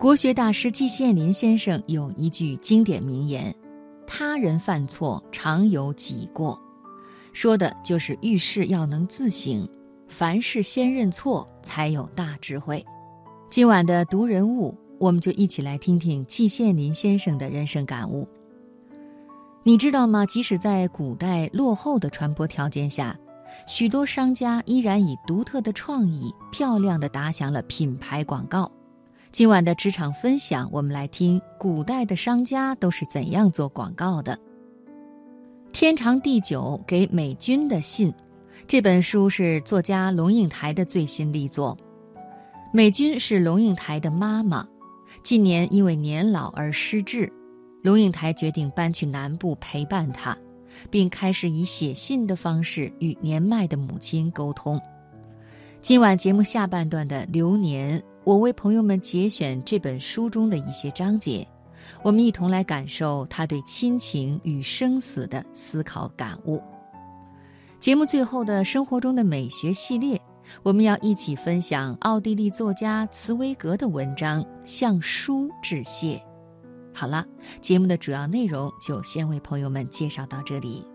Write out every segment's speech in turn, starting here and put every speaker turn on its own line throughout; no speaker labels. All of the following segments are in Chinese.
国学大师季羡林先生有一句经典名言：“他人犯错，常有己过。”说的就是遇事要能自省，凡事先认错，才有大智慧。今晚的读人物，我们就一起来听听季羡林先生的人生感悟。你知道吗？即使在古代落后的传播条件下，许多商家依然以独特的创意，漂亮地打响了品牌广告。今晚的职场分享，我们来听古代的商家都是怎样做广告的。天长地久给美军的信，这本书是作家龙应台的最新力作。美军是龙应台的妈妈，近年因为年老而失智，龙应台决定搬去南部陪伴她，并开始以写信的方式与年迈的母亲沟通。今晚节目下半段的流年。我为朋友们节选这本书中的一些章节，我们一同来感受他对亲情与生死的思考感悟。节目最后的生活中的美学系列，我们要一起分享奥地利作家茨威格的文章《向书致谢》。好了，节目的主要内容就先为朋友们介绍到这里。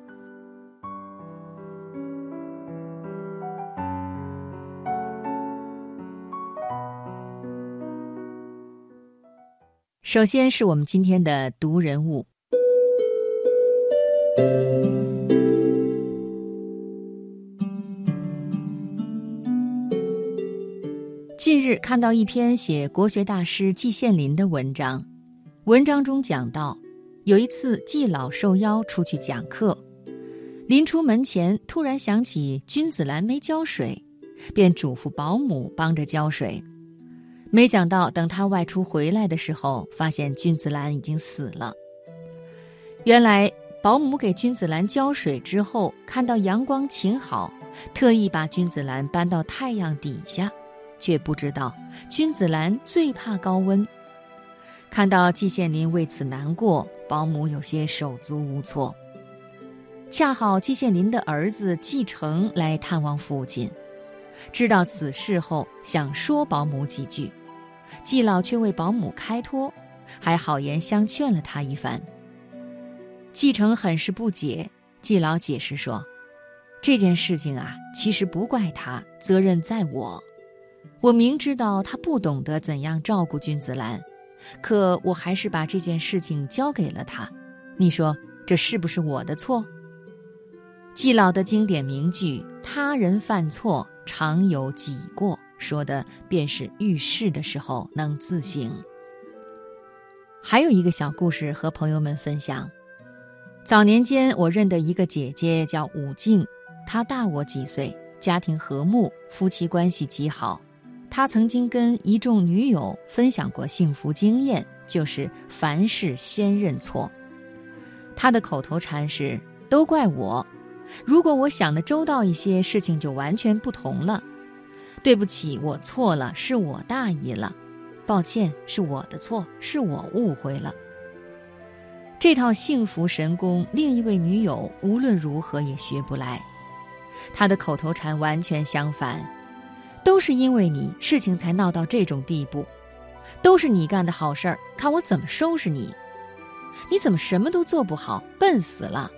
首先是我们今天的读人物。近日看到一篇写国学大师季羡林的文章，文章中讲到，有一次季老受邀出去讲课，临出门前突然想起君子兰没浇水，便嘱咐保姆帮着浇水。没想到，等他外出回来的时候，发现君子兰已经死了。原来保姆给君子兰浇水之后，看到阳光晴好，特意把君子兰搬到太阳底下，却不知道君子兰最怕高温。看到季羡林为此难过，保姆有些手足无措。恰好季羡林的儿子季承来探望父亲，知道此事后，想说保姆几句。季老却为保姆开脱，还好言相劝了他一番。季成很是不解，季老解释说：“这件事情啊，其实不怪他，责任在我。我明知道他不懂得怎样照顾君子兰，可我还是把这件事情交给了他。你说这是不是我的错？”季老的经典名句：“他人犯错，常有己过。”说的便是遇事的时候能自省。还有一个小故事和朋友们分享：早年间我认得一个姐姐叫武静，她大我几岁，家庭和睦，夫妻关系极好。她曾经跟一众女友分享过幸福经验，就是凡事先认错。她的口头禅是：“都怪我，如果我想的周到一些，事情就完全不同了。”对不起，我错了，是我大意了，抱歉，是我的错，是我误会了。这套幸福神功，另一位女友无论如何也学不来。她的口头禅完全相反，都是因为你，事情才闹到这种地步，都是你干的好事儿，看我怎么收拾你。你怎么什么都做不好，笨死了。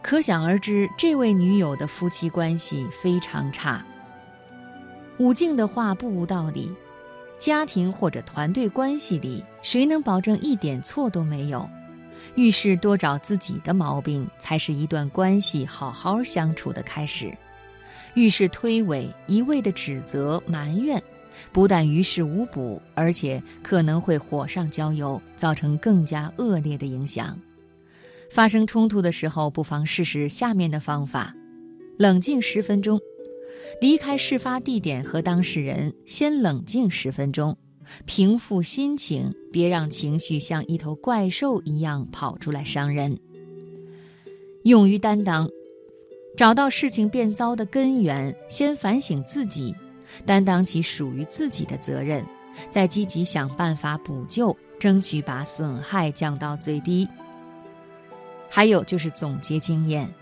可想而知，这位女友的夫妻关系非常差。武静的话不无道理，家庭或者团队关系里，谁能保证一点错都没有？遇事多找自己的毛病，才是一段关系好好相处的开始。遇事推诿，一味的指责埋怨，不但于事无补，而且可能会火上浇油，造成更加恶劣的影响。发生冲突的时候，不妨试试下面的方法：冷静十分钟。离开事发地点和当事人，先冷静十分钟，平复心情，别让情绪像一头怪兽一样跑出来伤人。勇于担当，找到事情变糟的根源，先反省自己，担当起属于自己的责任，再积极想办法补救，争取把损害降到最低。还有就是总结经验，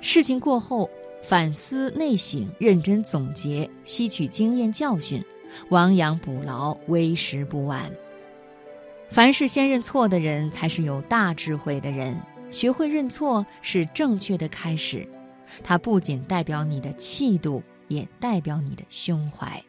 事情过后。反思内省，认真总结，吸取经验教训，亡羊补牢，为时不晚。凡事先认错的人，才是有大智慧的人。学会认错是正确的开始，它不仅代表你的气度，也代表你的胸怀。